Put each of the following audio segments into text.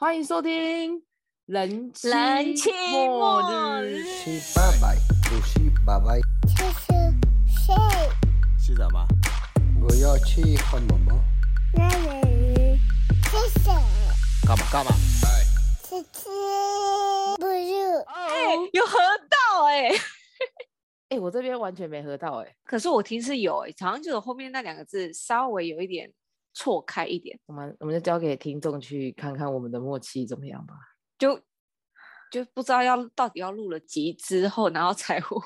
欢迎收听人妻人妻末末日日。七八百，五七八百，这是谁？是什么？我要去换毛毛。那人是谁？干嘛干嘛？是吃不是？哎、有合到哎、哎、我这边完全没喝到哎、可是我听是有哎、好像就有后面那两个字稍微有一点错开一点，我们我们就交给听众去看看我们的默契怎么样吧。就就不知道要到底要录了集之后，然后才会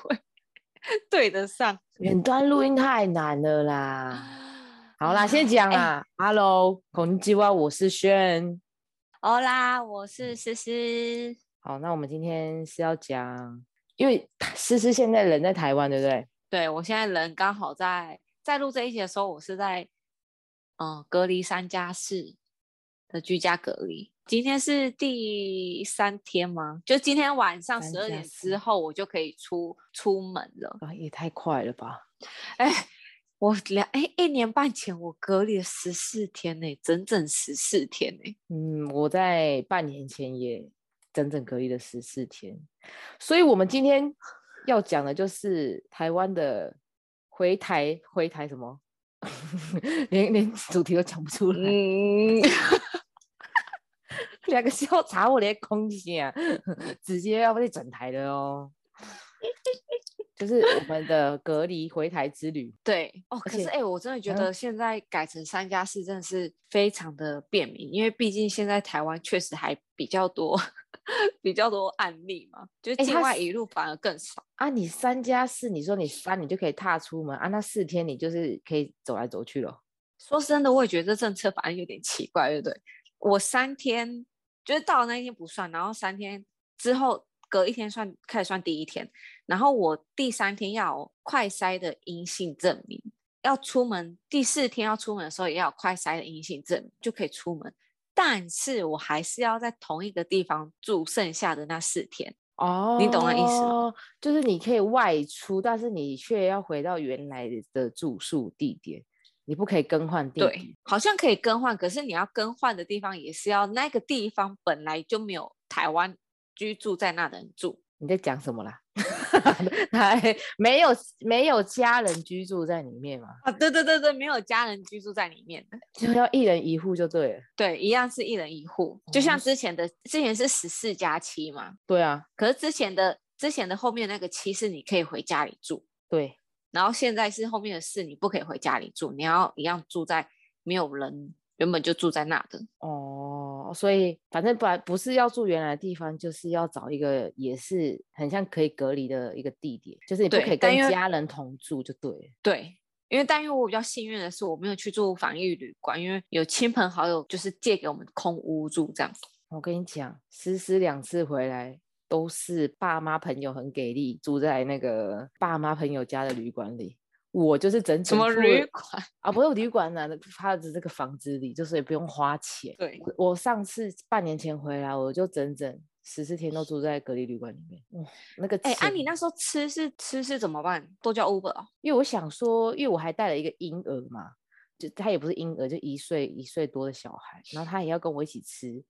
对得上。远端录音太难了啦。好啦，先讲哎啦。Hello，孔吉哇，我是轩。好啦，我是思思。好，那我们今天是要讲，因为思思现在人在台湾，对不对？对我现在人刚好在在录这一集的时候，我是在嗯隔离三加四的居家隔离。今天是第三天吗？就今天晚上三十二点之后，我就可以出出门了。啊，也太快了吧！哎，我两哎一年半前我隔离了十四天呢、整整十四天呢、嗯，我在半年前也整整隔离了十四天，所以我们今天要讲的就是台湾的回台回台什么，连连主题都讲不出来，嗯，两个笑查我连空气啊，直接要被整台的哦。就是我们的隔离回台之旅，对哦。可是且哎、我真的觉嗯得现在改成三加四真的是非常的便民，因为毕竟现在台湾确实还比较多 比较多案例嘛，就是境外一路反而更少。啊，你三加四，你说你三你就可以踏出门啊，那四天你就是可以走来走去了。说真的，我也觉得这政策反而有点奇怪，对不对？我三天就是到了那一天不算，然后三天之后隔一天算开始算第一天，然后我第三天要有快筛的阴性证明，要出门第四天要出门的时候也要有快筛的阴性证明就可以出门，但是我还是要在同一个地方住剩下的那四天。哦，你懂那意思吗？就是你可以外出，但是你却要回到原来的住宿地点，你不可以更换地点。对，好像可以更换，可是你要更换的地方也是要那个地方本来就没有台湾居住在那的人住。你在讲什么啦？还没有没有家人居住在里面嘛，啊，对对对对，没有家人居住在里面的，就要一人一户就对了。对，一样是一人一户，就哦。像之前的，之前是十四加七嘛，对啊，可是之前的之前的后面那个七是你可以回家里住，对，然后现在是后面的四你不可以回家里住，你要一样住在没有人原本就住在那的，哦，所以反正不然不是要住原来的地方，就是要找一个也是很像可以隔离的一个地点，就是你不可以跟家人同住就对了。对。因为但因为我比较幸运的是，我没有去住防疫旅馆，因为有亲朋好友就是借给我们空屋住这样子。我跟你讲，思思两次回来都是爸妈朋友很给力，住在那个爸妈朋友家的旅馆里。我就是整什么旅馆？啊？不是旅馆呢、他的这个房子里，就是也不用花钱。对，我我上次半年前回来，我就整整十四天都住在隔离旅馆里面。哇，那个哎、啊，钱你那时候吃是吃是怎么办？都叫 Uber 哦。因为我想说，因为我还带了一个婴儿嘛，就他也不是婴儿，就一岁一岁多的小孩，然后他也要跟我一起吃，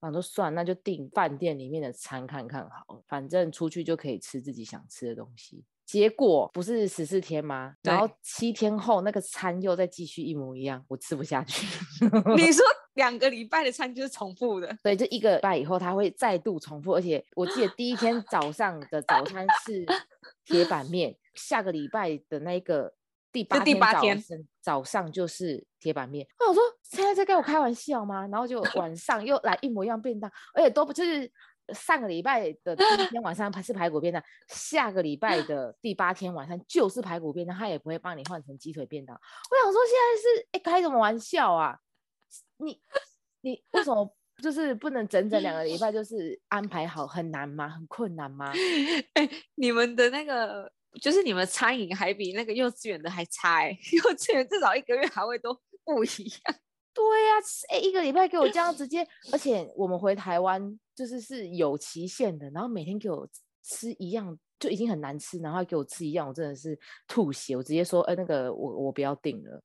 我想说算，那就订饭店里面的餐看看好了，反正出去就可以吃自己想吃的东西。结果不是十四天吗？然后七天后那个餐又再继续一模一样，我吃不下去。你说 两个礼拜的餐就是重复的，对，就一个礼拜以后，它会再度重复，而且我记得第一天早上的早餐是铁板面，下个礼拜的那个第八第天早八天上早上就是铁板面。我想说现在在跟我开玩笑吗？然后就晚上又来一模一样便当，而且都不就是上个礼拜的第一天晚上是排骨便当，下个礼拜的第八天晚上就是排骨便当，他也不会帮你换成鸡腿便当。我想说现在是哎开什么玩笑啊？你你为什么就是不能整整两个礼拜就是安排好？很难吗？很困难吗？哎、你们的那个就是你们餐饮还比那个幼稚园的还差哎、幼稚园至少一个月还会都不一样。对呀、哎、一个礼拜给我这样直接，而且我们回台湾就是是有期限的，然后每天给我吃一样就已经很难吃，然后还给我吃一样，我真的是吐血。我直接说，呃，那个我我不要订了。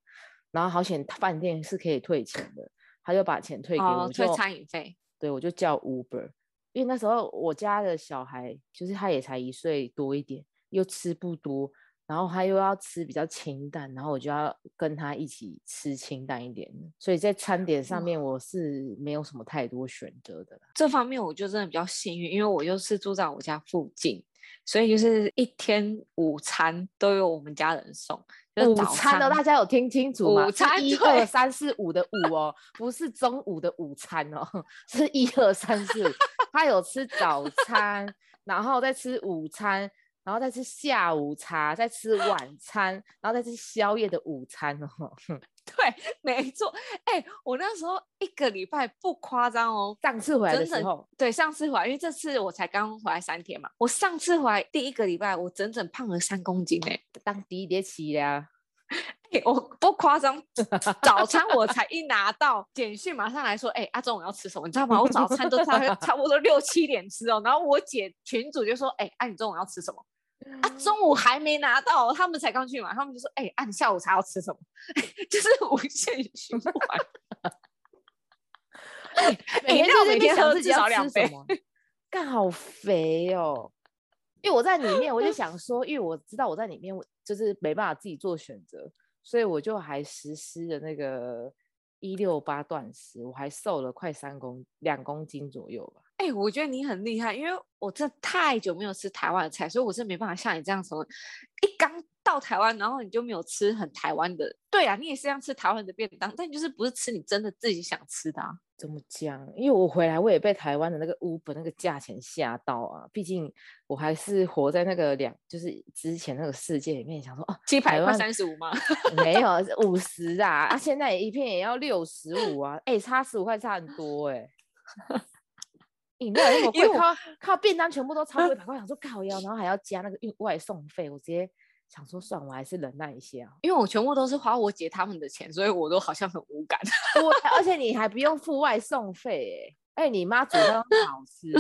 然后好险饭店是可以退钱的，他就把钱退给我，哦，退餐饮费。对我就叫 Uber，因为那时候我家的小孩就是他也才一岁多一点，又吃不多，然后他又要吃比较清淡，然后我就要跟他一起吃清淡一点，所以在餐点上面我是没有什么太多选择的啦。这方面我就真的比较幸运，因为我又是住在我家附近，所以就是一天午餐都有我们家人送。就是午早餐哦，大家有听清楚吗？午餐一 二三四五的五哦，不是中午的午餐哦，是一二三四五。他有吃早餐，然后再吃午餐，然后再吃下午茶，再吃晚餐，然后再吃宵夜的午餐哦。对，没错。哎、我那时候一个礼拜不夸张哦，上次回来的时候，对上次回来，因为这次我才刚回来三天嘛，我上次回来第一个礼拜，我整整胖了三公斤哎、当第一碟起啦，欸 我不夸张，早餐我才一拿到简讯，马上来说，哎、阿中午要吃什么？你知道吗？我早餐都差差不多六七点吃哦，然后我姐群主就说，哎、啊你中午要吃什么？啊，中午还没拿到，他们才刚去嘛，他们就说，哎、啊你下午茶要吃什么？就是无限循环。每天饮料就是每天喝至少两杯干好肥哦。因为我在里面，我就想说，因为我知道我在里面，我就是没办法自己做选择，所以我就还实施了那个一六八断食，我还瘦了快三公两公斤左右吧。哎、我觉得你很厉害，因为我真的太久没有吃台湾的菜，所以我是没办法像你这样什么一刚到台湾，然后你就没有吃很台湾的。对啊，你也是这样吃台湾的便当，但你就是不是吃你真的自己想吃的啊。怎么讲？因为我回来，我也被台湾的那个 Uber 那个价钱吓到啊！毕竟我还是活在那个两，就是之前那个世界里面，想说哦，鸡排快三十五吗？没有五十啊，啊，现在一片也要六十五啊，哎、差十五块差很多哎、饮料也那么贵，靠靠便当全部都超过一百块，想说靠腰，然后还要加那个运外送费，我直接想说算，我还是忍耐一下。因为我全部都是花我姐他们的钱，所以我都好像很无感。对，而且你还不用付外送费哎、哎，你妈煮饭都好吃。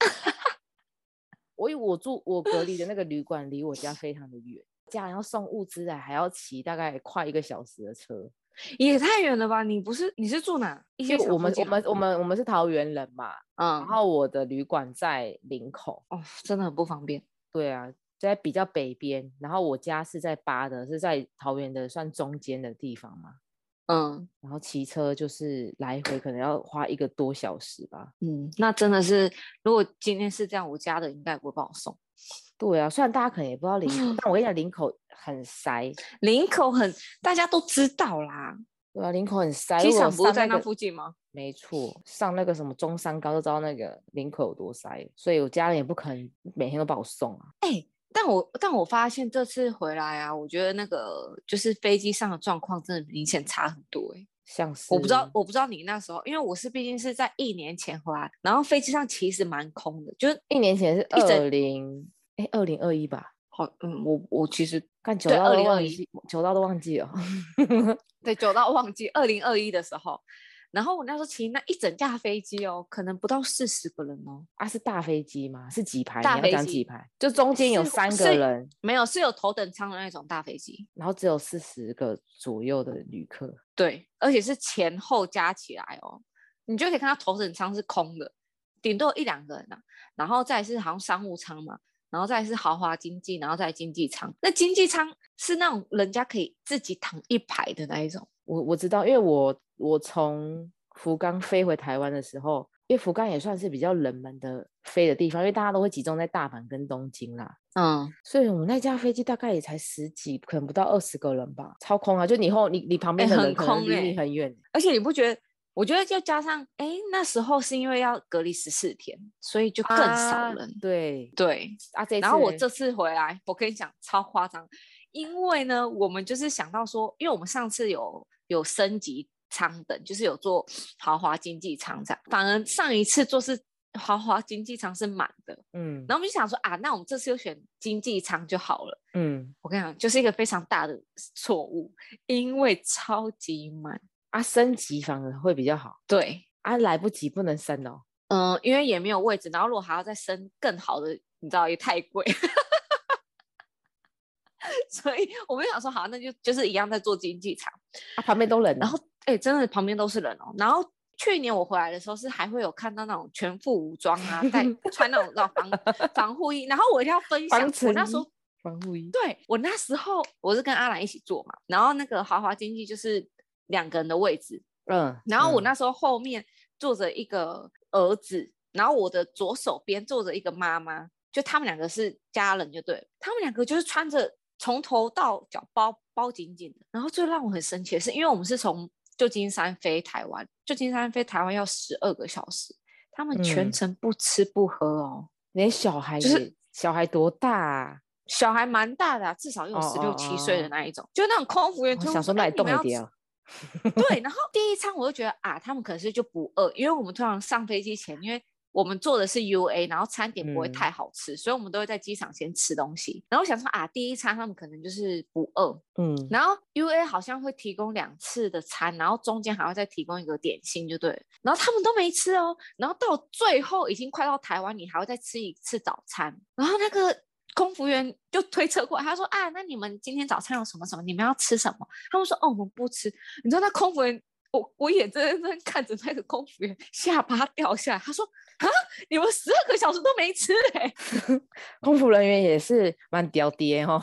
我以为我住我隔离的那个旅馆离我家非常的远，家人要送物资来还要骑大概快一个小时的车。也太远了吧？你不是你是住哪？因为我们我们我们我们是桃园人嘛，嗯然，后我的旅馆在林口，哦，真的很不方便。对啊，在比较北边，然后我家是在八的，是在桃园的算中间的地方嘛，嗯然后骑车就是来回可能要花一个多小时吧。嗯，那真的是，如果今天是这样，我家的应该也不会帮我送。对啊，虽然大家可能也不知道林口，但我跟你讲，林口很塞，林口很大家都知道啦，对啊，林口很塞。机场不是在那附近吗？没错，上那个什么中山高就知道那个林口有多塞，所以我家人也不可能每天都帮我送啊。哎、但我但我发现这次回来啊，我觉得那个就是飞机上的状况真的明显差很多哎、像是我不知道，我不知道你那时候，因为我是毕竟是在一年前回来，然后飞机上其实蛮空的，就是一年前是二零哎二零二一吧，好嗯，我我其实看久对到都忘2021记，久到都忘记了。对久到忘记二零二一的时候，然后我那时候其实那一整架飞机哦，可能不到四十个人哦，啊，是大飞机吗？是几排？大飞机几排？就中间有三个是人，没有是有头等舱的那种大飞机，然后只有四十个左右的旅客。对，而且是前后加起来哦，你就可以看到头等舱是空的，顶多有一两个人啊，然后再是好像商务舱嘛，然后再是豪华经济，然后再来经济舱。那经济舱是那种人家可以自己躺一排的那一种。我我知道，因为我我从福冈飞回台湾的时候，因为福冈也算是比较冷门的飞的地方，因为大家都会集中在大阪跟东京啦，嗯，所以我们那架飞机大概也才十几，可能不到二十个人吧，超空啊！就你后你你旁边的很人可能离你很远，而且你不觉得？我觉得就加上，哎，那时候是因为要隔离十四天，所以就更少啊人。对对，啊，这然后我这次回来，我跟你讲超夸张，因为呢，我们就是想到说，因为我们上次有有升级舱等，就是有做豪华经济舱这样，反而上一次做是豪华经济舱是满的，嗯。然后我们就想说啊，那我们这次就选经济舱就好了。嗯。我跟你讲，就是一个非常大的错误，因为超级满。啊，升级反而会比较好。对，啊，来不及不能升哦。嗯、因为也没有位置，然后如果还要再升更好的，你知道也太贵，所以我们就想说，好，那就就是一样在做经济舱，啊，旁边都冷，然后哎、真的旁边都是人哦，然后去年我回来的时候是还会有看到那种全副武装啊，带 穿那种那种防防护衣，然后我一定要分享，我那时候防护衣，对我那时候我是跟阿兰一起坐嘛，然后那个豪华经济就是两个人的位置，嗯，嗯然后我那时候后面坐着一个儿子，然后我的左手边坐着一个妈妈，就他们两个是家人，就对了，他们两个就是穿着从头到脚包包紧紧的。然后最让我很生气的是，因为我们是从旧金山飞台湾，旧金山飞台湾要十二个小时，他们全嗯程不吃不喝哦，连小孩也、就是小孩多大、啊？小孩蛮大的啊、至少有哦十六哦七岁哦的那一种，就那种空服员我就会想说那里动一点啊，对，然后第一餐我就觉得啊，他们可能是就不饿，因为我们通常上飞机前，因为我们做的是 UA，然后餐点不会嗯太好吃，所以我们都会在机场先吃东西。然后我想说啊，第一餐他们可能就是不饿，嗯，然后 UA 好像会提供两次的餐，然后中间还会再提供一个点心，就对了。然后他们都没吃哦，然后到最后已经快到台湾，你还会再吃一次早餐。然后那个空服员就推车过来，他说啊，那你们今天早餐有什么什么？你们要吃什么？他们说哦，我们不吃。你知道那空服员，我我眼睁睁看着那个空服员下巴掉下来，他说啊，你们十二个小时都没吃哎、空服人员也是蛮屌爹哦。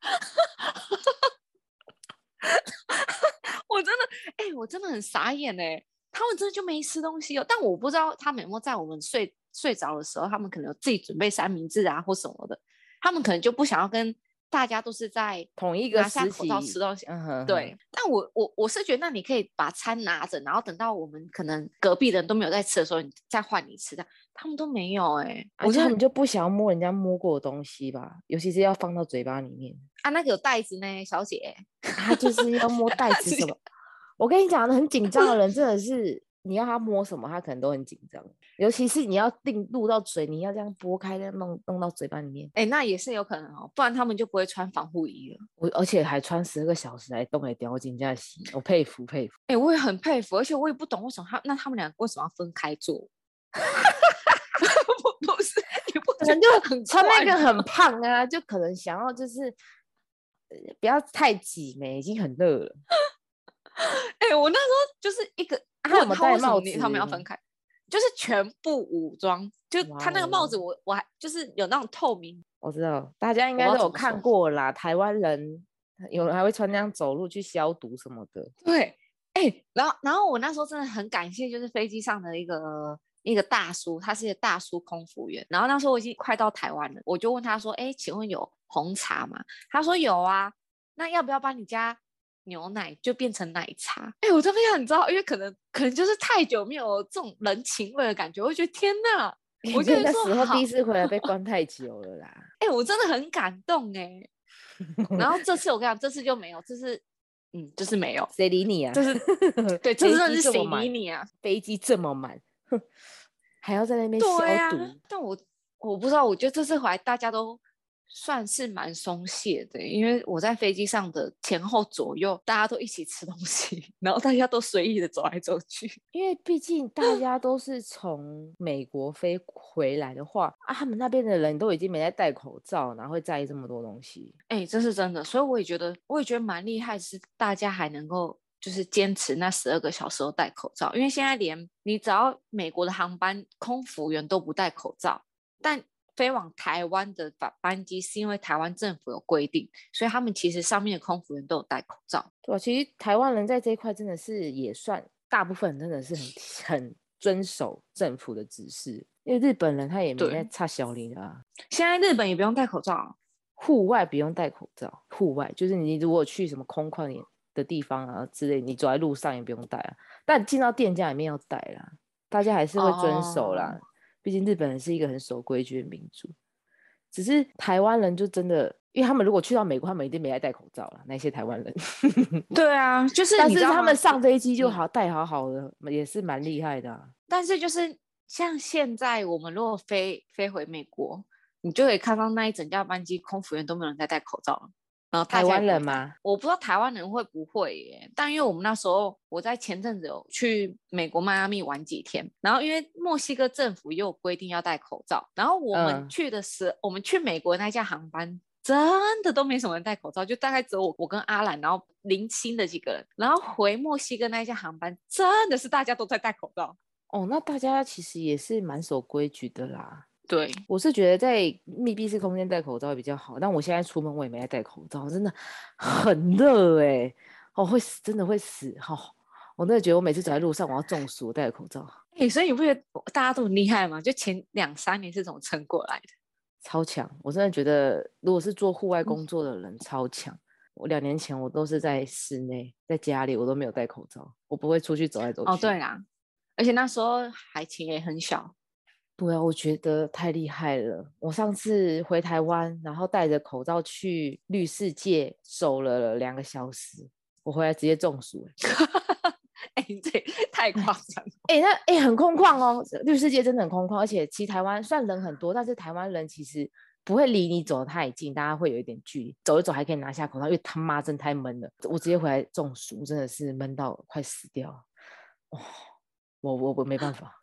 我真的，哎、我真的很傻眼哎、他们真的就没吃东西哦。但我不知道他们有没有在我们睡睡着的时候，他们可能有自己准备三明治啊或什么的，他们可能就不想要跟大家都是在同一个拿下时口罩期吃东西。嗯哼哼，对，但我我我是觉得，那你可以把餐拿着，然后等到我们可能隔壁的人都没有在吃的时候，你再换你吃的。他们都没有哎、而我觉得他们就不想要摸人家摸过的东西吧，尤其是要放到嘴巴里面，啊，那个有袋子呢，小姐。他就是要摸袋子什么。我跟你讲，很紧张的人真的是，你要他摸什么，他可能都很紧张。尤其是你要定录到嘴，你要这样拨开，再弄弄到嘴巴里面。哎、那也是有可能哦，不然他们就不会穿防护衣了。我而且还穿十二个小时来动来叼进家洗，我佩服佩服。哎、我也很佩服，而且我也不懂为什么他那他们俩为什么要分开坐？不不是，你不可能就穿那个很胖啊，就可能想要就是呃不要太挤没，已经很热了。哎、我那时候就是一个，啊他有问没有戴帽为什么你他们要分开，就是全部武装，就他那个帽子我，我还就是有那种透明，我知道大家应该都有看过啦，台湾人有人还会穿那样走路去消毒什么的。对，哎、然后然后我那时候真的很感谢，就是飞机上的一个一个大叔，他是一个大叔空服员。然后那时候我已经快到台湾了，我就问他说：“哎，请问有红茶吗？”他说有啊，那要不要帮你加牛奶，就变成奶茶？哎，我这边很知道，因为可能可能就是太久没有这种人情味的感觉，我就觉得天哪，我就因为那时候第一次回来被 关太久了啦。哎、我真的很感动哎。然后这次我跟你讲，这次就没有，这次嗯，就是没有。谁理你啊？这是对，这飞真的是谁理你啊？飞机这么满，哼还要在那边消对呀、毒。但我我不知道，我觉得这次回来大家都算是蛮松懈的，因为我在飞机上的前后左右，大家都一起吃东西，然后大家都随意的走来走去。因为毕竟大家都是从美国飞回来的话，啊，他们那边的人都已经没在戴口罩，哪会在意这么多东西？哎、这是真的，所以我也觉得，我也觉得蛮厉害，是大家还能够就是坚持那十二个小时都戴口罩，因为现在连你只要美国的航班空服员都不戴口罩，但飞往台湾的班班机是因为台湾政府有规定，所以他们其实上面的空服员都有戴口罩。对啊，其实台湾人在这一块真的是也算大部分真的是很 很遵守政府的指示，因为日本人他也没对在差小林啊。现在日本也不用戴口罩啊，户外不用戴口罩，户外就是你如果去什么空旷点的地方啊之类，你走在路上也不用戴啊。但进到店家里面要戴啦，大家还是会遵守啦。毕竟日本人是一个很守规矩的民族，只是台湾人就真的，因为他们如果去到美国，他们一定没在戴口罩了。那些台湾人，对啊，就是但是他们上飞机就嗯好戴好好的，也是蛮厉害的、啊。但是就是像现在我们如果飞飞回美国，你就可以看到那一整架班机空服员都没有人在戴口罩了。然后台湾人吗？我不知道台湾人会不会耶，但因为我们那时候我在前阵子有去美国迈阿密玩几天，然后因为墨西哥政府也有规定要戴口罩，然后我们嗯去的时，我们去美国那架航班真的都没什么人戴口罩，就大概只有我我跟阿兰，然后零星的几个人。然后回墨西哥那一架航班，真的是大家都在戴口罩。哦，那大家其实也是蛮守规矩的啦。对，我是觉得在密闭式空间戴口罩也比较好，但我现在出门我也没在戴口罩，真的很热哎、哦会死，真的会死哈、哦！我真的觉得我每次走在路上我要中暑，我戴口罩哎、所以你不觉得大家都很厉害吗？就前两三年是怎么撑过来的？超强，我真的觉得如果是做户外嗯工作的人超强。我两年前我都是在室内，在家里我都没有戴口罩，我不会出去走来走去。哦，对啦，而且那时候海情也很小，对啊，我觉得太厉害了。我上次回台湾，然后戴着口罩去绿世界走了两个小时，我回来直接中暑、欸。哎、你这也太夸 张了。哎、那哎、很空旷哦，绿世界真的很空旷，而且其实台湾虽然人很多，但是台湾人其实不会离你走得太近，大家会有一点距离，走一走还可以拿下口罩，因为他妈真太闷了，我直接回来中暑，真的是闷到快死掉了。哦，我我我没办法，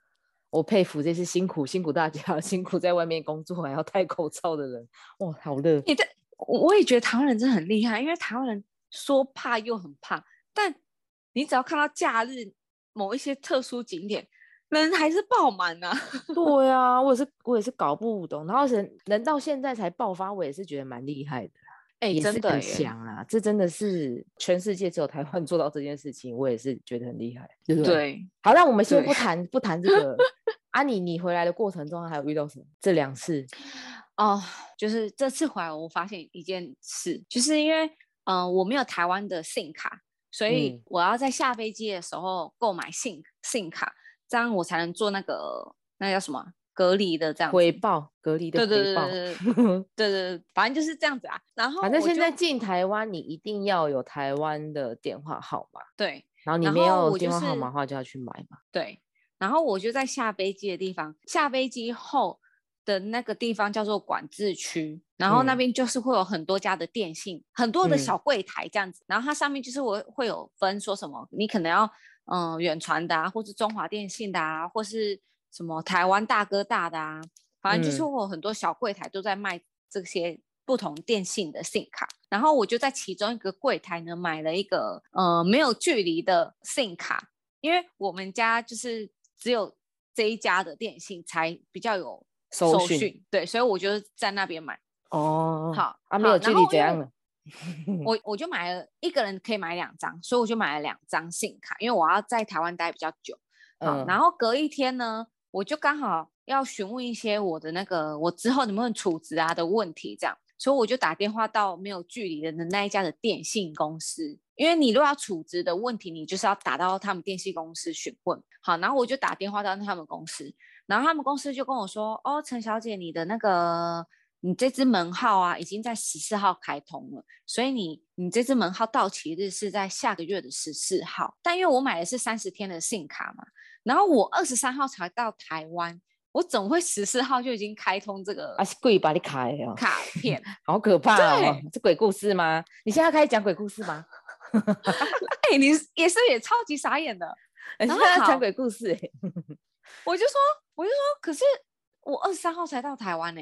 我佩服这些辛苦辛苦大家，辛苦在外面工作还要戴口罩的人，哇，好热。你在，我我也觉得台湾人真的很厉害，因为台湾人说怕又很怕，但你只要看到假日某一些特殊景点，人还是爆满呐、对啊，我也是我也是搞不懂，然后人人到现在才爆发，我也是觉得蛮厉害的。哎、也是很真的耶强啊！这真的是全世界只有台湾 做到这件事情，我也是觉得很厉害，对不对？。对，好，那我们先不谈不谈这个。啊你，你回来的过程中还有遇到什么？这两次，哦，就是这次回来，我发现一件事，就是因为嗯、呃我没有台湾的 SIM 卡，所以嗯我要在下飞机的时候购买 SIM SIM 卡，这样我才能做那个那个叫什么隔离的这样子回报隔离的对对对回报。对对对对 对，反正就是这样子啊。然后反正现在进台湾，你一定要有台湾的电话号码，对然后你没有电话号码的话，就要去买嘛。对，然后我就在下飞机的地方，下飞机后的那个地方叫做管制区，然后那嗯边就是会有很多家的电信，很多的嗯小柜台这样子，然后它上面就是我会有分说什么，你可能要嗯远传的啊，或是中华电信的啊，或是什么台湾大哥大的啊，反正就是有很多小柜台都在卖这些不同电信的 SIM 卡，然后我就在其中一个柜台呢买了一个呃没有距离的 SIM 卡，因为我们家就是只有这一家的电信才比较有收讯讯，对，所以我就在那边买。哦，好啊，没有距离怎样了？我我就买了一个人可以买两张，所以我就买了两张信卡，因为我要在台湾待比较久。好，嗯，然后隔一天呢，我就刚好要询问一些我的那个我之后能不能储值啊的问题，这样，所以我就打电话到没有距离的那一家的电信公司，因为你如果要处置的问题，你就是要打到他们电信公司询问。好，然后我就打电话到他们公司，然后他们公司就跟我说，哦，陈小姐，你的那个。你这支门号啊，已经在十四号开通了，所以你你这支门号到期日是在下个月的十四号。但因为我买的是三十天的信卡嘛，然后我二十三号才到台湾，我怎么会十四号就已经开通这个啊是鬼把你开哦，卡片？好可怕哦！是鬼故事吗？你现在开始讲鬼故事吗？哎、你也是也超级傻眼的。你然后好现在讲鬼故事欸？我就说，我就说，可是我二十三号才到台湾呢、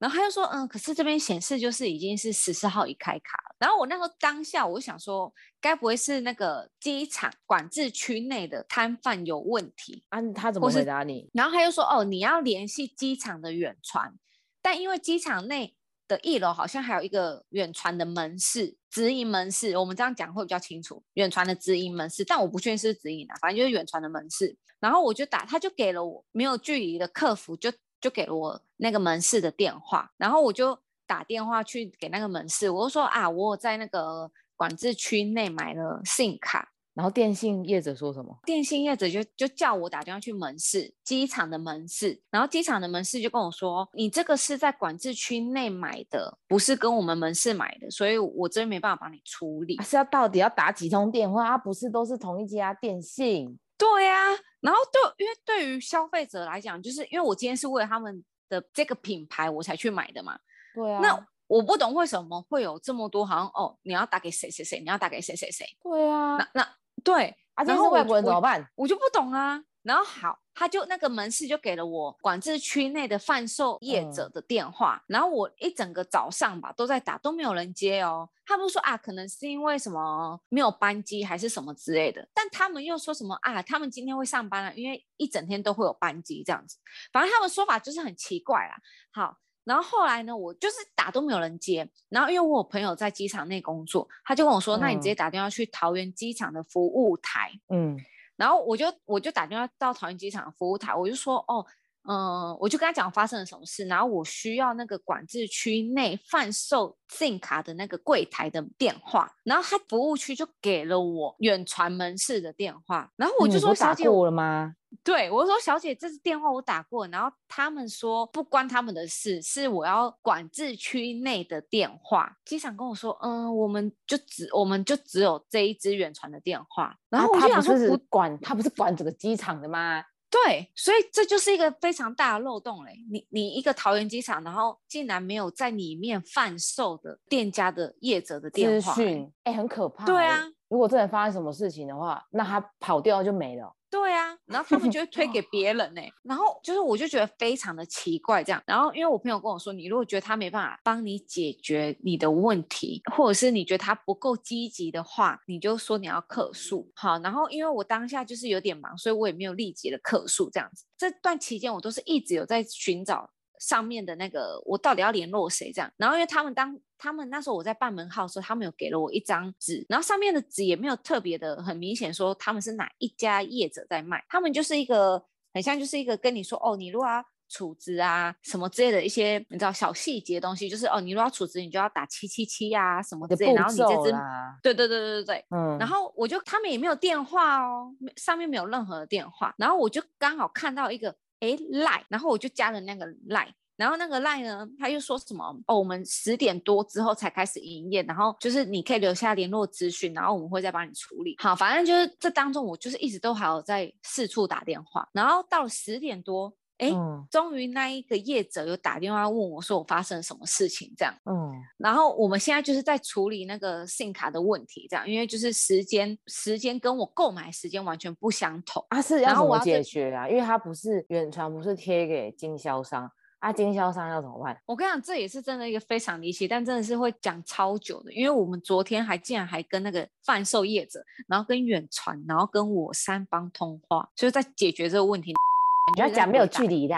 然后他就说，嗯，可是这边显示就是已经是十四号已开卡了。然后我那时候当下我就想说，该不会是那个机场管制区内的摊贩有问题？啊，他怎么回答你？然后他又说，哦，你要联系机场的远传，但因为机场内的一楼好像还有一个远传的门市，直营门市，我们这样讲会比较清楚，远传的直营门市，但我不确定是直营啊，反正就是远传的门市。然后我就打，他就给了我没有距离的客服，就就给了我那个门市的电话，然后我就打电话去给那个门市，我就说啊，我有在那个管制区内买了 SIM 卡，然后电信业者说什么？电信业者就就叫我打电话去门市，机场的门市，然后机场的门市就跟我说，你这个是在管制区内买的，不是跟我们门市买的，所以我这边没办法帮你处理啊、。是要到底要打几通电话？啊，不是都是同一家电信？对呀、然后对，因为对于消费者来讲，就是因为我今天是为了他们的这个品牌我才去买的嘛，对啊，那我不懂为什么会有这么多，好像哦，你要打给谁谁谁，你要打给谁谁谁，对啊，那那对，啊，今然后外国人怎么我办？我就不懂啊。然后好，他就那个门市就给了我管制区内的贩售业者嗯的电话，然后我一整个早上吧都在打，都没有人接哦。他们说啊，可能是因为什么没有班机还是什么之类的，但他们又说什么啊，他们今天会上班了，因为一整天都会有班机这样子。反正他们说法就是很奇怪啦。好，然后后来呢，我就是打都没有人接，然后因为我有朋友在机场内工作，他就跟我说，那你直接嗯打电话去桃园机场的服务台。嗯然后我就我就打电话到桃园机场服务台，我就说哦，嗯、我就跟他讲发生了什么事，然后我需要那个管制区内贩售 SIM 卡的那个柜台的电话，然后他服务区就给了我远传门市的电话，然后我就说小姐，过了吗？对我说小姐，这次电话我打过，然后他们说不关他们的事，是我要管制区内的电话。机场跟我说，嗯，我们就只我们就只有这一支远传的电话，然啊后我就想说不管他不是管整个机场的吗？对，所以这就是一个非常大的漏洞嘞。你你一个桃园机场，然后竟然没有在里面贩售的店家的业者的电资讯哎、很可怕、对啊，如果真的发生什么事情的话，那他跑掉就没了。对啊，然后他们就会推给别人呢、然后就是我就觉得非常的奇怪这样。然后因为我朋友跟我说，你如果觉得他没办法帮你解决你的问题，或者是你觉得他不够积极的话，你就说你要客诉。好，然后因为我当下就是有点忙，所以我也没有立即的客诉这样子。这段期间我都是一直有在寻找。上面的那个我到底要联络谁这样？然后因为他们当他们那时候我在办门号的时候，他们有给了我一张纸，然后上面的纸也没有特别的很明显说他们是哪一家业者在卖，他们就是一个很像就是一个跟你说哦，你如果要储值啊什么之类的一些你知道小细节的东西，就是哦你如果要储值，你就要打七七七啊什么之类，然后你这骤支啦，对对对对对对，嗯，然后我就他们也没有电话哦，上面没有任何的电话，然后我就刚好看到一个诶赖，然后我就加了那个赖。然后那个赖呢，他又说什么哦，我们十点多之后才开始营业，然后就是你可以留下联络资讯，然后我们会再帮你处理。好，反正就是这当中我就是一直都还有在四处打电话，然后到了十点多，哎，嗯终于那一个业者有打电话问我说我发生了什么事情这样。嗯，然后我们现在就是在处理那个 SIM 卡的问题，这样，因为就是时间时间跟我购买时间完全不相同。啊是要怎么然后我要解决啊？因为它不是远传，不是贴给经销商啊，经销商要怎么办？我跟你讲，这也是真的一个非常离奇，但真的是会讲超久的，因为我们昨天还竟然还跟那个贩售业者，然后跟远传，然后跟我三方通话，就是在解决这个问题。你要讲没有距离的，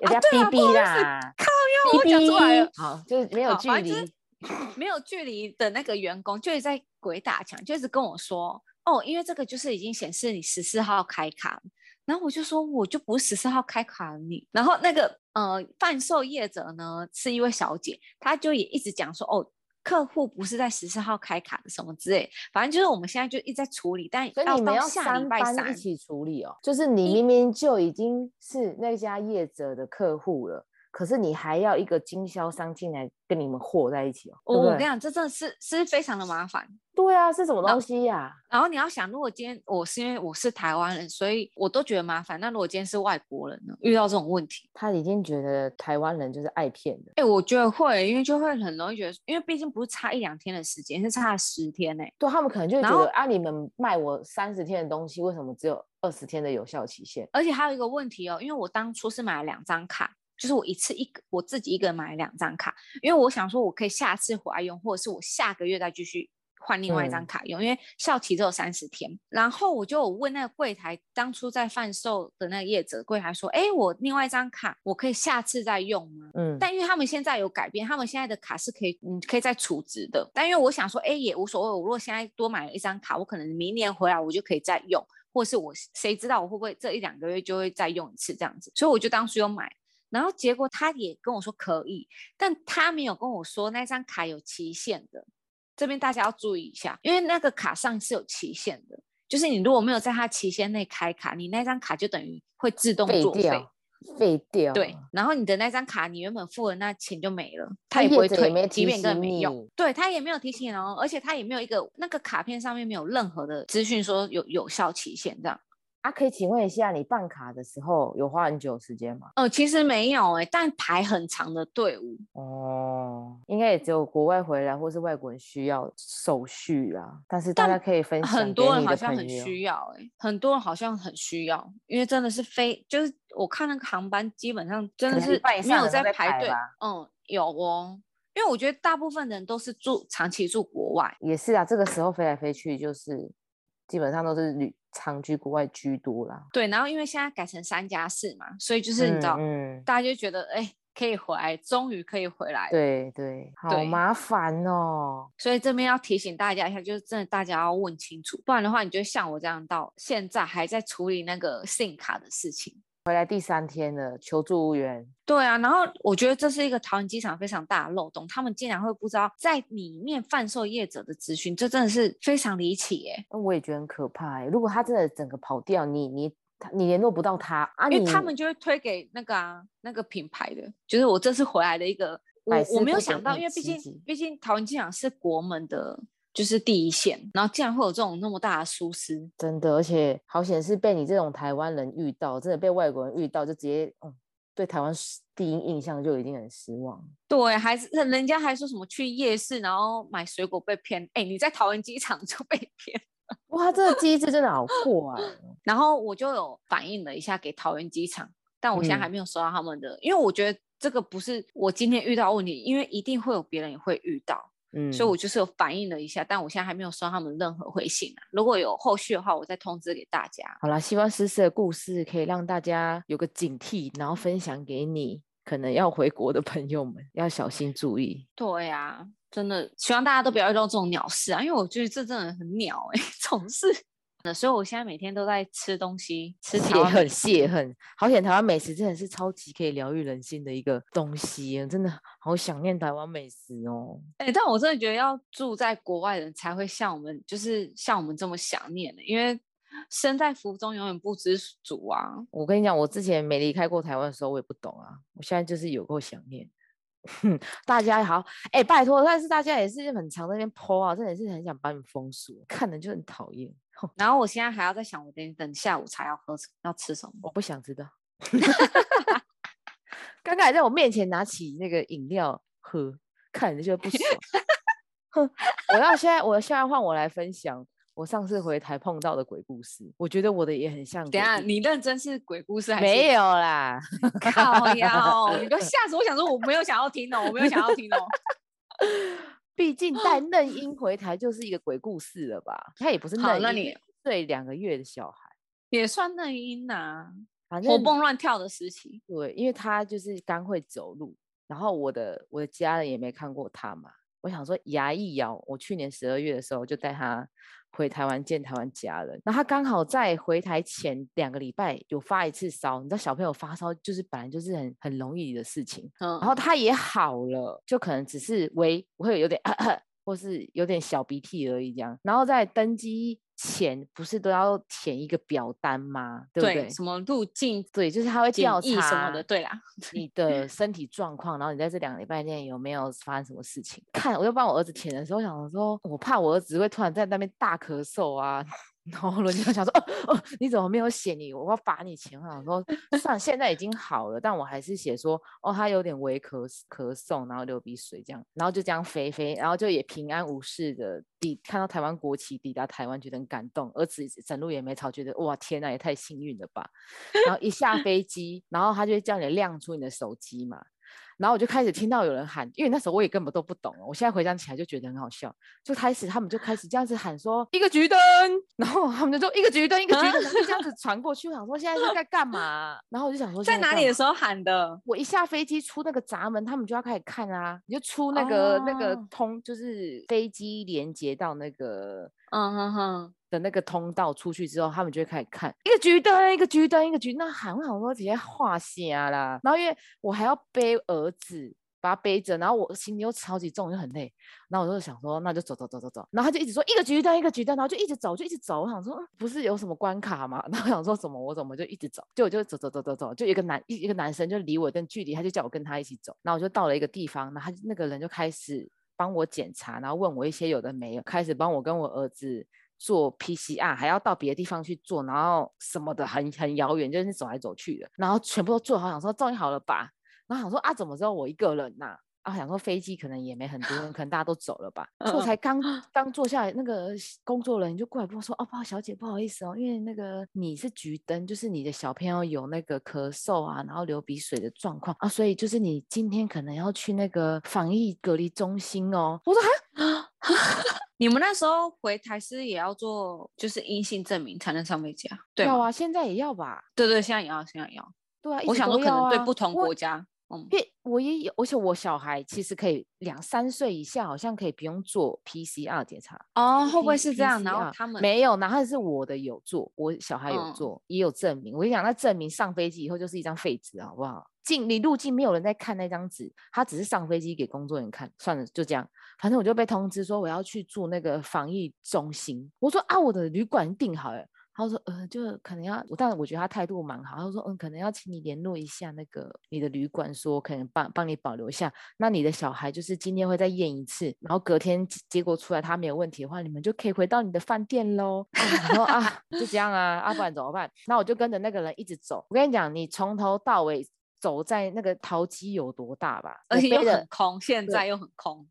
人家逼逼啦，靠腰，我逼讲出来了，。好，就是没有距离。没有距离的那个员工就一直在鬼打墙，就一直跟我说，哦，因为这个就是已经显示你十四号开卡，然后我就说我就不是十四号开卡你，然后那个呃贩售业者呢是一位小姐，她就也一直讲说，哦。客户不是在十四号开卡的什么之类，反正就是我们现在就一直在处理，但所以你们要三班一起处理哦，就是你明明就已经是那家业者的客户了，可是你还要一个经销商进来跟你们和在一起哦。对对我我跟你讲，这真的是是非常的麻烦。对啊，是什么东西呀？然后你要想，如果今天我是因为我是台湾人，所以我都觉得麻烦。那如果今天是外国人呢，遇到这种问题，他已经觉得台湾人就是爱骗的，哎、我觉得会，因为就会很容易觉得，因为毕竟不是差一两天的时间，是差十天呢、对他们可能就会觉得啊，你们卖我三十天的东西，为什么只有二十天的有效期限？而且还有一个问题哦，因为我当初是买了两张卡，就是我一次一个我自己一个人买了两张卡，因为我想说我可以下次回来用，或者是我下个月再继续换另外一张嗯卡用，因为效期只有三十天。然后我就问那个柜台，当初在贩售的那个业者柜台说，哎，我另外一张卡我可以下次再用吗？嗯，但因为他们现在有改变，他们现在的卡是可以，嗯，可以再储值的。但因为我想说，哎，也无所谓。我如果现在多买了一张卡，我可能明年回来我就可以再用，或是我谁知道我会不会这一两个月就会再用一次这样子。所以我就当时有买，然后结果他也跟我说可以，但他没有跟我说那张卡有期限的。这边大家要注意一下，因为那个卡上是有期限的，就是你如果没有在它期限内开卡，你那张卡就等于会自动作废。废掉。对，然后你的那张卡，你原本付的那钱就没了，他他也不会退，也没即便提根本没用。对他也没有提醒哦，而且他也没有一个那个卡片上面没有任何的资讯说有有效期限这样。啊，可以请问一下，你办卡的时候有花很久时间吗？呃，其实没有哎、但排很长的队伍。哦，应该也只有国外回来或是外国人需要手续啦。但是大家可以分享很多人好像很需要哎、很多人好像很需要，因为真的是非就是我看那个航班基本上真的是没有在排队排，嗯，有哦，因为我觉得大部分人都是住长期住国外，也是啊，这个时候飞来飞去就是基本上都是旅长居国外居多啦。对，然后因为现在改成三加四嘛，所以就是你知道，嗯，大家就觉得哎、可以回来，终于可以回来了。对对，好麻烦哦。所以这边要提醒大家一下，就是真的大家要问清楚，不然的话，你就像我这样到现在还在处理那个 SIM 卡的事情。回来第三天了，求助无援。对啊，然后我觉得这是一个桃园机场非常大的漏洞，他们竟然会不知道在里面贩售业者的资讯，这真的是非常离奇耶。那我也觉得很可怕欸。如果他真的整个跑掉，你你他你联络不到他啊，因为他们就会推给那个啊那个品牌的，就是我这次回来的一个，我我没有想到，因为毕竟毕竟桃园机场是国门的，就是第一线，然后竟然会有这种那么大的疏失，真的，而且好险是被你这种台湾人遇到，真的被外国人遇到，就直接嗯，对台湾第一印象就已经很失望。对，还是人家还说什么去夜市然后买水果被骗，哎，你在桃园机场 就被骗。哇，这个机制真的好酷啊。然后我就有反映了一下给桃园机场，但我现在还嗯没有收到他们的，因为我觉得这个不是我今天遇到问题，因为一定会有别人也会遇到，嗯，所以我就是有反映了一下，但我现在还没有收到他们任何回信啊。如果有后续的话，我再通知给大家。好啦，希望诗诗的故事可以让大家有个警惕，然后分享给你可能要回国的朋友们，要小心注意。对呀、真的希望大家都不要遇到这种鸟事啊，因为我觉得这真的很鸟哎、这种事。所以我现在每天都在吃东西，吃台泄恨，湾美食泄恨。好险，台湾美食真的是超级可以疗愈人心的一个东西耶，真的好想念台湾美食哦。哎、但我真的觉得要住在国外的人才会像我们，就是像我们这么想念的，因为身在福中永远不知足啊。我跟你讲，我之前没离开过台湾的时候，我也不懂啊。我现在就是有够想念。大家好，哎、拜托，但是大家也是很常在那边 po 啊，真的是很想把你封锁，看着就很讨厌。吼然后我现在还要在想，我等等下午茶要喝什要吃什么。我不想知道。刚刚还在我面前拿起那个饮料喝，看着就不爽。哼，我要现在，我现在换我来分享我上次回台碰到的鬼故事。我觉得我的也很像鬼等下，你认真是鬼故事还是没有啦，靠腰？你不要吓死我！想说我没有想要听哦，我没有想要听哦。毕竟带 嫩婴回台就是一个鬼故事了吧？他也不是好嫩婴，那你对两个月的小孩，也算嫩婴呐、反正活蹦乱跳的时期。对，因为他就是刚会走路，然后我的我的家人也没看过他嘛，我想说牙一咬，我去年十二月的时候就带他回台湾见台湾家人，那他刚好在回台前两个礼拜有发一次烧，你知道小朋友发烧就是本来就是很很容易的事情，嗯，然后他也好了，就可能只是微会有点 或是有点小鼻涕而已这样，然后在登机前不是都要填一个表单吗？对不对？什么路径、对，就是他会检调查什么查的，对啦。你的 身体状况，然后你在这两个礼拜内有没有发生什么事情？看，我就帮我儿子填的时候，想说，我怕我儿子会突然在那边大咳嗽啊，然后人家想说，哦哦，你怎么没有写你？我要罚你钱。我想说，算了，现在已经好了，但我还是写说，哦，他有点微咳咳嗽，然后流鼻水这样，然后就这样飞飞，然后就也平安无事的抵看到台湾国旗抵达台湾，觉得很感动，儿子整路也没吵，觉得哇天呐，也太幸运了吧。然后一下飞机，然后他就叫你亮出你的手机嘛。然后我就开始听到有人喊，因为那时候我也根本都不懂哦。我现在回想起来就觉得很好笑，就开始他们就开始这样子喊说一个橘灯，然后他们就说一个橘灯，一个橘灯，就这样子传过去。我想说现在是在干嘛？然后我就想说在哪里的时候喊的？我一下飞机出那个闸门，他们就要开始看啊，你就出那个、那个哦通，就是飞机连接到那个嗯哼哼，的那个通道出去之后，他们就会开始看一个橘灯，一个橘灯，一个橘灯，那喊我想说直接画瞎啦。然后因为我还要背儿子，把他背着，然后我行李又超级重，就很累。然后我就想说，那就走走走走走。然后他就一直说一个橘灯，一个橘灯，然后就一直走，就一直走。我想说，不是有什么关卡吗？然后我想说怎么我怎么就一直走，就我就走走走走走，就一个男一一个男生就离我一段距离，他就叫我跟他一起走。然后我就到了一个地方，然后他那个人就开始帮我检查，然后问我一些有的没有，开始帮我跟我儿子做 PCR，还要到别的地方去做，然后什么的很很遥远，就是走来走去的，然后全部都做好，想说终于好了吧，然后想说啊，怎么只有我一个人呐、啊，想说飞机可能也没很多人，可能大家都走了吧。我嗯才刚。刚坐下来，那个工作人员就过来跟我说：“哦，不好，小姐，不好意思哦，因为那个你是橘灯，就是你的小朋友有那个咳嗽啊，然后流鼻水的状况啊，所以就是你今天可能要去那个防疫隔离中心哦。”我说：“哈，你们那时候回台师也要做就是阴性证明才能上飞机啊？对吗？要啊，现在也要吧？对对，现在也要，现在也要。对啊，一我想说可能对不同国家，嗯，因为我也有，而且我小孩其实可以两三岁以下，好像可以不用做 PCR 检查。哦，会不会是这样？然后他们没有，然后是我的有做，我小孩有嗯做，也有证明。我跟你讲，那证明上飞机以后就是一张废纸，好不好？进你入境没有人在看那张纸，他只是上飞机给工作人员看，算了，就这样。反正我就被通知说我要去住那个防疫中心。我说啊，我的旅馆订好了。他说呃，就可能要我，但我觉得他态度蛮好。他说嗯，可能要请你联络一下那个你的旅馆，说可能帮帮你保留下。那你的小孩就是今天会再验一次，然后隔天结结果出来他没有问题的话，你们就可以回到你的饭店喽。啊 然后啊，就这样啊，啊不然怎么办？那我就跟着那个人一直走。我跟你讲，你从头到尾走在那个陶机有多大吧？而且又很空，现在又很空。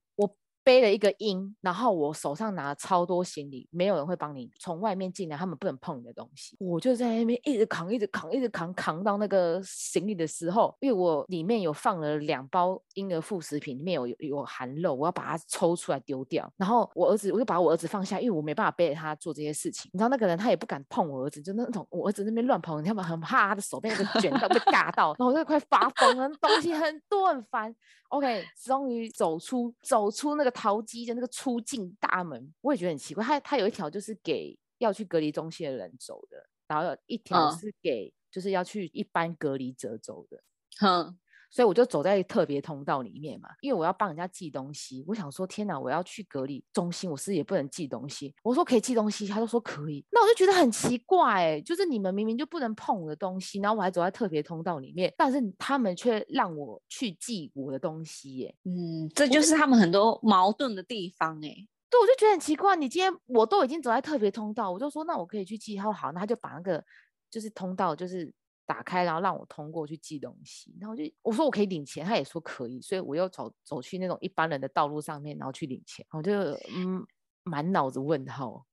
背了一个音，然后我手上拿了超多行李，没有人会帮你从外面进来，他们不能碰你的东西。我就在那边一直扛，一直扛，一直扛，扛到那个行李的时候，因为我里面有放了两包婴儿副食品，里面有有含肉，我要把它抽出来丢掉。然后我儿子，我就把我儿子放下，因为我没办法背着他做这些事情。你知道那个人他也不敢碰我儿子，就那种我儿子那边乱跑，你知道吗？很怕他的手被那个卷到，被尬到，然后我就快发疯了，东西很多很烦。OK，终于走出走出那个淘机的那个出境大门，我也觉得很奇怪，它它有一条就是给要去隔离中心的人走的，然后有一条嗯是给就是要去一般隔离者走的。哼，所以我就走在特别通道里面嘛，因为我要帮人家寄东西。我想说，天哪，我要去隔离中心，我是也不能寄东西。我说可以寄东西，他就说可以。那我就觉得很奇怪、欸，就是你们明明就不能碰我的东西，然后我还走在特别通道里面，但是他们却让我去寄我的东西、耶。嗯，这就是他们很多矛盾的地方哎、对，我就觉得很奇怪。你今天我都已经走在特别通道，我就说那我可以去寄。他说好，那他就把那个就是通道就是打开，然后让我通过去寄东西。然后我就我说我可以领钱，他也说可以，所以我又走走去那种一般人的道路上面，然后去领钱。我就嗯满脑子问号。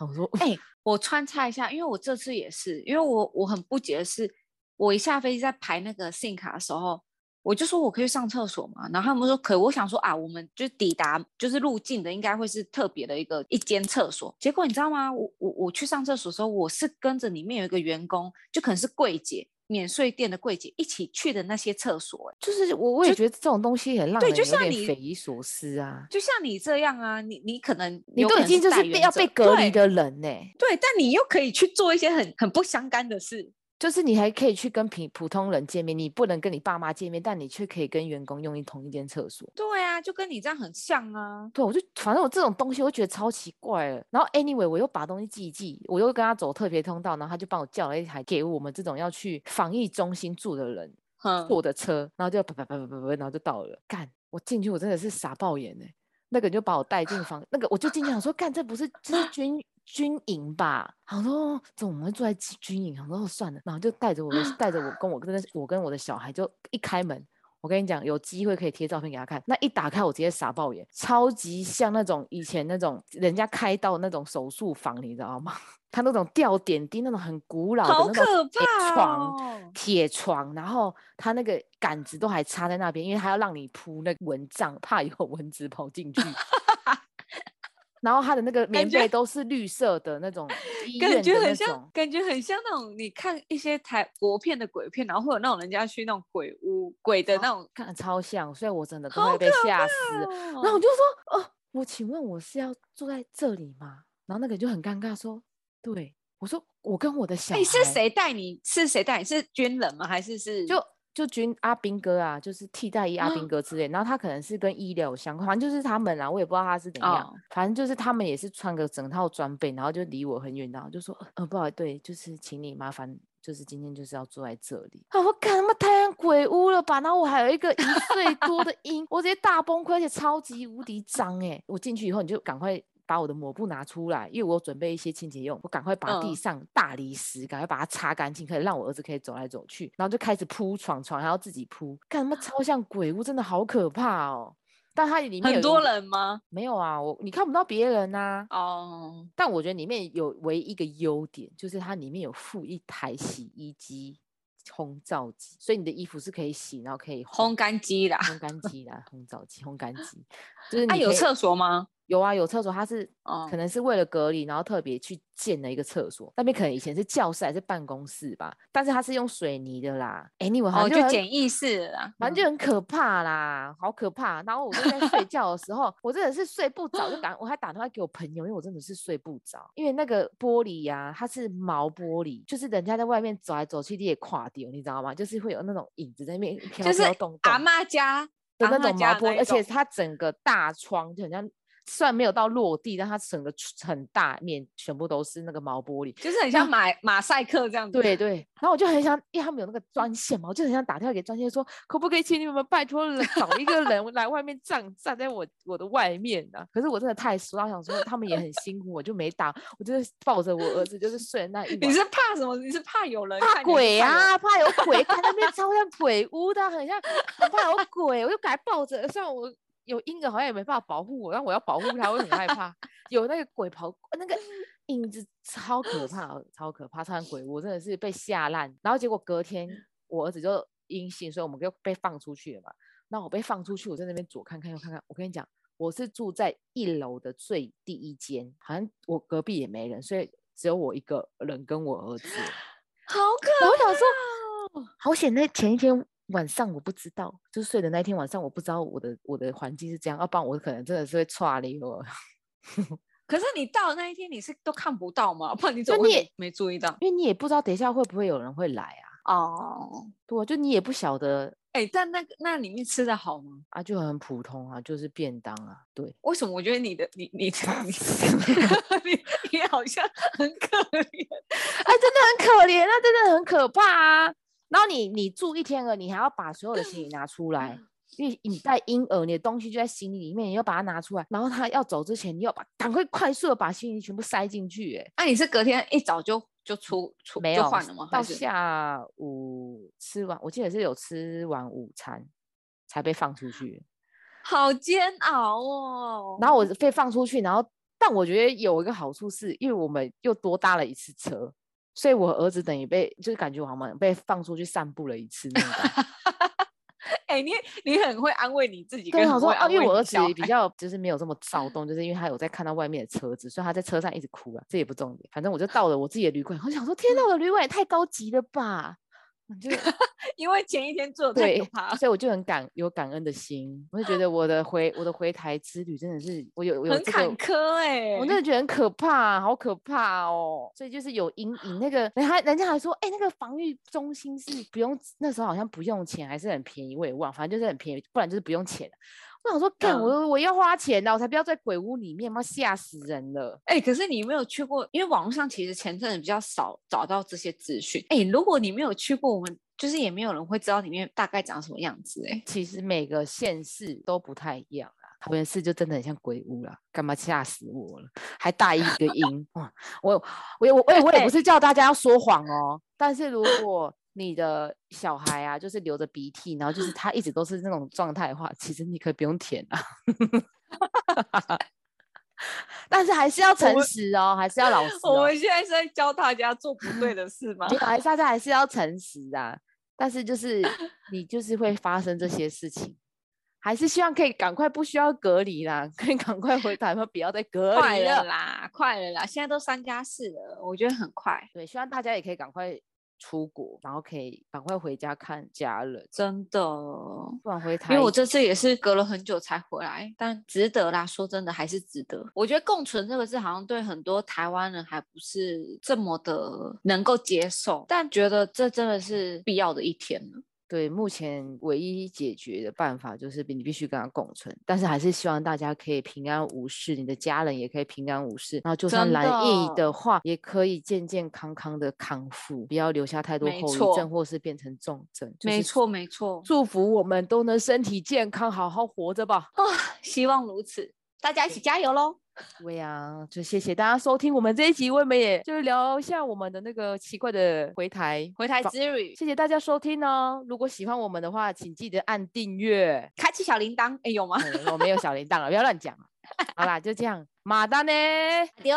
我说哎、我穿插一下，因为我这次也是，因为我我很不解的是，我一下飞机在排那个信卡的时候，我就说我可以上厕所嘛，然后他们说可以，我想说啊，我们就抵达就是入境的，应该会是特别的一个一间厕所。结果你知道吗？我我我去上厕所的时候，我是跟着里面有一个员工，就可能是柜姐。免税店的柜姐一起去的那些厕所、欸，就是我我也就觉得这种东西很让对人有点就像你匪夷所思啊。就像你这样啊，你你可能你都已经就是被要被隔离的人呢、对，但你又可以去做一些很很不相干的事。就是你还可以去跟平普通人见面，你不能跟你爸妈见面，但你却可以跟员工用一同一间厕所。对啊，就跟你这样很像啊。对，我就反正我这种东西，我觉得超奇怪了。然后 anyway，我又把东西寄一寄，我又跟他走特别通道，然后他就帮我叫了一台给我们这种要去防疫中心住的人哼，坐的车，然后就啪啪啪啪啪啪，然后就到了。干，我进去我真的是傻爆眼哎、那个人就把我带进房，那个我就进去想说，干，这不是这是 军军营吧？好说怎么会住在军军营？我说哦算了，然后就带着我的带着我跟我跟我跟我的小孩就一开门。我跟你讲，有机会可以贴照片给他看。那一打开，我直接傻爆眼，超级像那种以前那种人家开到那种手术房，你知道吗？他那种吊点滴，那种很古老的那种可铁怕床，哦！铁床，然后他那个杆子都还插在那边，因为他要让你铺那个蚊帐，怕有蚊子跑进去。然后他的那个棉觉被都是绿色的那种 感觉很像，，感觉很像那种你看一些台国片的鬼片，然后会有那种人家去那种鬼屋、鬼的那种，看超像，所以我真的都好会被吓死。然然后我就说，哦，我请问我是要住在这里吗？然后那个人就很尴尬说，对。我说我跟我的小孩哎，是谁带你？是谁带你？是军人吗？还是是就就军阿兵哥啊，就是替代役阿兵啊哥之类，然后他可能是跟医疗有相关，反正就是他们啊，我也不知道他是怎样，哦反正就是他们也是穿个整套装备，然后就离我很远，然后就说呃不好意思，对，就是请你麻烦。就是今天就是要坐在这里，啊！我看他妈太像鬼屋了吧？然后我还有一个一岁多的 婴，我直接大崩溃，而且超级无敌脏哎！我进去以后你就赶快把我的抹布拿出来，因为我有准备一些清洁用，我赶快把地嗯上大理石赶快把它擦干净，可以让我儿子可以走来走去，然后就开始铺床，床还要自己铺，干他妈超像鬼屋，真的好可怕哦。但它里面有很多人吗？没有啊，我你看不到别人呐、哦，但我觉得里面有唯一一个优点，就是它里面有附一台洗衣机、烘皂机，所以你的衣服是可以洗，然后可以烘干机啦。烘干机啦，烘燥机、烘干机，就是啊，你可以有厕所吗？有啊，有厕所，它是哦可能是为了隔离，然后特别去建了一个厕所。那边可能以前是教室还是办公室吧，但是它是用水泥的啦。哎，你我好哦，像很就简易式的啦。嗯反正就很可怕啦，好可怕。然后我就在睡觉的时候，我真的是睡不着，就打我还打电话给我朋友，因为我真的是睡不着，因为那个玻璃呀、它是毛玻璃，就是人家在外面走来走去，你也跨掉，你知道吗？就是会有那种影子在那边飘就是飘动动阿妈家的那种毛玻璃，而且它整个大窗就很像。虽然没有到落地，但它整个很大面全部都是那个毛玻璃，就是很像马马赛克这样子。对对，然后我就很想，因为他们有那个专线嘛，我就很想打电话给专线说，可不可以请你们拜托人找一个人 来外面站站在我我的外面啊？可是我真的太熟，我想说他们也很辛苦，我就没打，我就是抱着我儿子，就是睡了那一晚。你是怕什么？你是怕有人怕鬼啊，怕有鬼，看那边超像鬼屋的，很像很怕有鬼，我就赶快抱着，虽然我有婴儿好像也没办法保护我，但我要保护他，我很害怕有那个鬼跑那个影子超可怕，超可怕，超像鬼屋，我真的是被吓烂。然后结果隔天我儿子就阴性，所以我们就被放出去了嘛。那我被放出去，我在那边左看看右看看，我跟你讲，我是住在一楼的最第一间，好像我隔壁也没人，所以只有我一个人跟我儿子。好可然后我想说，哦好险！那前一天晚上我不知道，就是睡的那一天晚上我不知道我的我的环境是这样，要不然我可能真的是会岔离我。可是你到那一天你是都看不到吗？不然你怎么会就你也没没注意到？因为你也不知道等一下会不会有人会来啊，哦，对啊，就你也不晓得哎，但那个那里面吃的好吗？啊，就很普通啊，就是便当啊，对。为什么我觉得你的你你你 你你好像很可怜？哎，真的很可怜，那真的很可怕啊。然后你你住一天了，你还要把所有的行李拿出来，因为你带婴儿，你的东西就在行李里面，你要把它拿出来。然后他要走之前，你要把赶快快速的把行李全部塞进去。哎，那、你是隔天一早就就出出没有就换了吗？到下午吃完，我记得是有吃完午餐才被放出去。好煎熬哦。然后我被放出去，然后但我觉得有一个好处是，因为我们又多搭了一次车，所以我儿子等于被就是感觉我好像被放出去散步了一次那种。哎、你你很会安慰你自己，对，跟我说因为我儿子比较就是没有这么躁动，就是因为他有在看到外面的车子，所以他在车上一直哭啊，这也不重点。反正我就到了我自己的旅馆，我想说，天哪，我的旅馆也太高级了吧！我就 因为前一天做的太对可怕，了，所以我就很感有感恩的心，我就觉得我的回我的回台之旅真的是我有我有很这个。坎坷哎、我真的觉得很可怕，好可怕哦！所以就是有阴影。那个人还人家还说，哎、那个防御中心是不用，那时候好像不用钱，还是很便宜，我也忘，反正就是很便宜，不然就是不用钱的。我想说，干、嗯我我要花钱的，我才不要在鬼屋里面，妈吓死人了。哎、可是你没有去过，因为网络上其实前阵子比较少找到这些资讯。哎、如果你没有去过，我们就是也没有人会知道里面大概长什么样子、哎，其实每个县市都不太一样啦。桃园市就真的很像鬼屋啦，干嘛吓死我了？还大一个音 哇！我我也我我也我也不 是叫大家要说谎哦，但是如果你的小孩啊，就是流着鼻涕，然后就是他一直都是那种状态的话，其实你可以不用舔啊。但是还是要诚们实哦，还是要老实哦。我们现在是在教大家做不对的事吗 还是大家还是要诚实啊。但是就是你就是会发生这些事情，还是希望可以赶快不需要隔离啦，可以赶快回台湾，不要再隔快离了。了啦，快了啦！现在都三加四了，我觉得很快，对，希望大家也可以赶快出国，然后可以赶快回家看家人，真的。不然回台。因为我这次也是隔了很久才回来，但值得啦。说真的，还是值得。我觉得“共存”这个字好像对很多台湾人还不是这么的能够接受，但觉得这真的是必要的一天了。对目前唯一解决的办法就是你必须跟他共存，但是还是希望大家可以平安无事，你的家人也可以平安无事，然后就算真染疫的的话，也可以健健康康的康复，不要留下太多后遗症或是变成重症。就是没错，没错。祝福我们都能身体健康，好好活着吧。啊，希望如此。大家一起加油喽！对呀、就谢谢大家收听我们这一集，我们也就是聊一下我们的那个奇怪的回台。回台之旅，谢谢大家收听哦！如果喜欢我们的话，请记得按订阅。开启小铃铛，哎，有吗？嗯我没有小铃铛了，不要乱讲。好啦，就这样，马丹呢？丢。